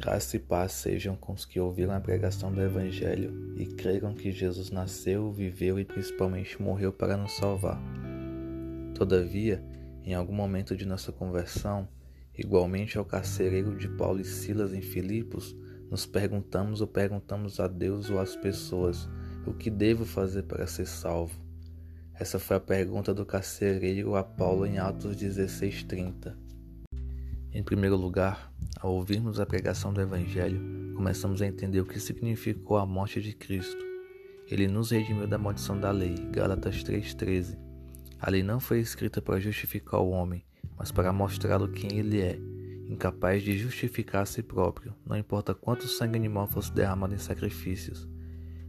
Graça e paz sejam com os que ouviram a pregação do Evangelho e creram que Jesus nasceu, viveu e principalmente morreu para nos salvar. Todavia, em algum momento de nossa conversão, igualmente ao carcereiro de Paulo e Silas em Filipos, nos perguntamos ou perguntamos a Deus ou às pessoas: o que devo fazer para ser salvo? Essa foi a pergunta do carcereiro a Paulo em Atos 16:30. Em primeiro lugar, ao ouvirmos a pregação do Evangelho, começamos a entender o que significou a morte de Cristo. Ele nos redimiu da maldição da lei, Gálatas 3,13. A lei não foi escrita para justificar o homem, mas para mostrá-lo quem ele é, incapaz de justificar a si próprio, não importa quanto sangue animal fosse derramado em sacrifícios,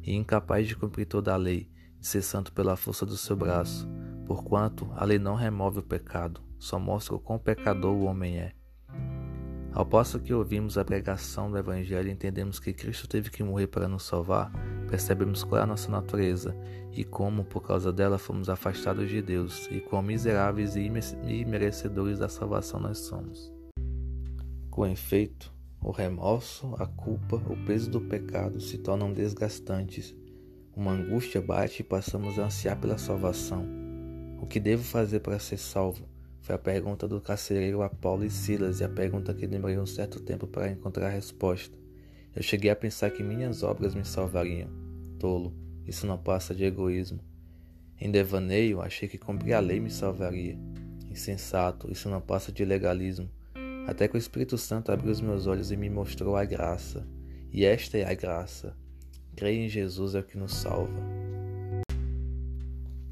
e incapaz de cumprir toda a lei, de ser santo pela força do seu braço, porquanto a lei não remove o pecado, só mostra o quão pecador o homem é. Ao passo que ouvimos a pregação do Evangelho e entendemos que Cristo teve que morrer para nos salvar, percebemos qual é a nossa natureza e como, por causa dela, fomos afastados de Deus e quão miseráveis e merecedores da salvação nós somos. Com efeito, o remorso, a culpa, o peso do pecado se tornam desgastantes. Uma angústia bate e passamos a ansiar pela salvação. O que devo fazer para ser salvo? Foi a pergunta do carcereiro a Paulo e Silas e a pergunta que demorei um certo tempo para encontrar a resposta. Eu cheguei a pensar que minhas obras me salvariam. Tolo, isso não passa de egoísmo. Em devaneio, achei que cumprir a lei me salvaria. Insensato, isso não passa de legalismo. Até que o Espírito Santo abriu os meus olhos e me mostrou a graça. E esta é a graça. Creia em Jesus é o que nos salva.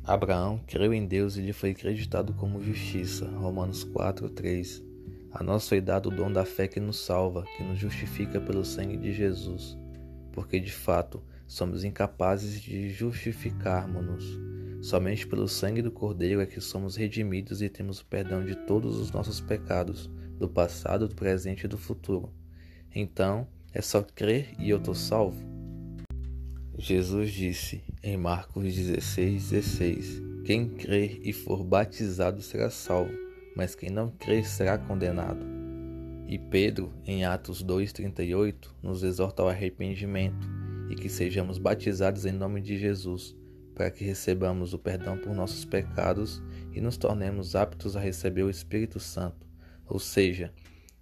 Abraão creu em Deus e lhe foi acreditado como justiça. Romanos 4:3. A nós foi dado o dom da fé que nos salva, que nos justifica pelo sangue de Jesus, porque de fato somos incapazes de justificarmos-nos. Somente pelo sangue do Cordeiro é que somos redimidos e temos o perdão de todos os nossos pecados, do passado, do presente e do futuro. Então, é só crer e eu estou salvo? Jesus disse em Marcos 16, 16: Quem crer e for batizado será salvo, mas quem não crer será condenado. E Pedro, em Atos 2,38, nos exorta ao arrependimento e que sejamos batizados em nome de Jesus, para que recebamos o perdão por nossos pecados e nos tornemos aptos a receber o Espírito Santo. Ou seja,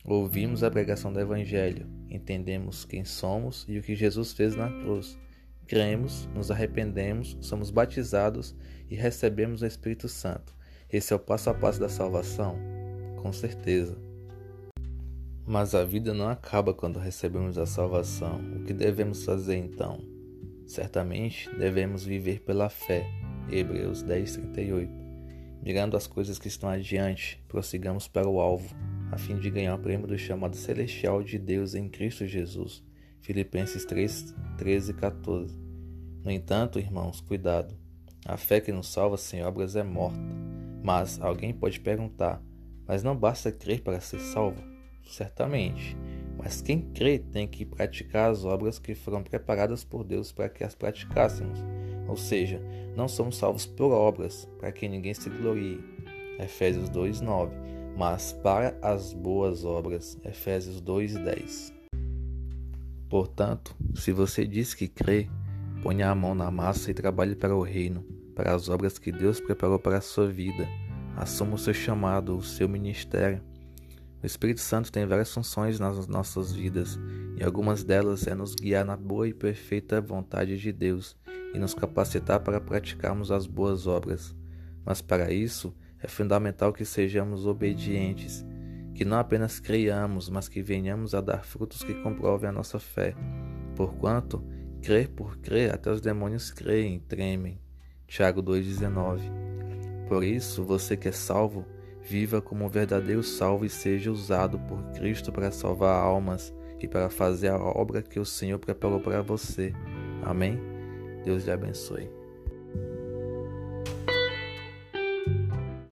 ouvimos a pregação do Evangelho, entendemos quem somos e o que Jesus fez na cruz cremos, nos arrependemos, somos batizados e recebemos o Espírito Santo. Esse é o passo a passo da salvação? Com certeza. Mas a vida não acaba quando recebemos a salvação. O que devemos fazer então? Certamente devemos viver pela fé. Hebreus 10:38. Mirando as coisas que estão adiante, prossigamos para o alvo, a fim de ganhar o prêmio do chamado celestial de Deus em Cristo Jesus. Filipenses 3, 13 e 14. No entanto, irmãos, cuidado. A fé que nos salva sem obras é morta. Mas alguém pode perguntar: mas não basta crer para ser salvo? Certamente. Mas quem crê tem que praticar as obras que foram preparadas por Deus para que as praticássemos. Ou seja, não somos salvos por obras, para que ninguém se glorie. Efésios 2:9. Mas para as boas obras. Efésios 2:10. Portanto, se você diz que crê, ponha a mão na massa e trabalhe para o reino, para as obras que Deus preparou para a sua vida. Assuma o seu chamado, o seu ministério. O Espírito Santo tem várias funções nas nossas vidas, e algumas delas é nos guiar na boa e perfeita vontade de Deus e nos capacitar para praticarmos as boas obras. Mas para isso, é fundamental que sejamos obedientes que não apenas creiamos, mas que venhamos a dar frutos que comprovem a nossa fé. Porquanto, crer por crer, até os demônios creem, tremem. Tiago 2,19 Por isso, você que é salvo, viva como um verdadeiro salvo e seja usado por Cristo para salvar almas e para fazer a obra que o Senhor preparou para você. Amém? Deus lhe abençoe.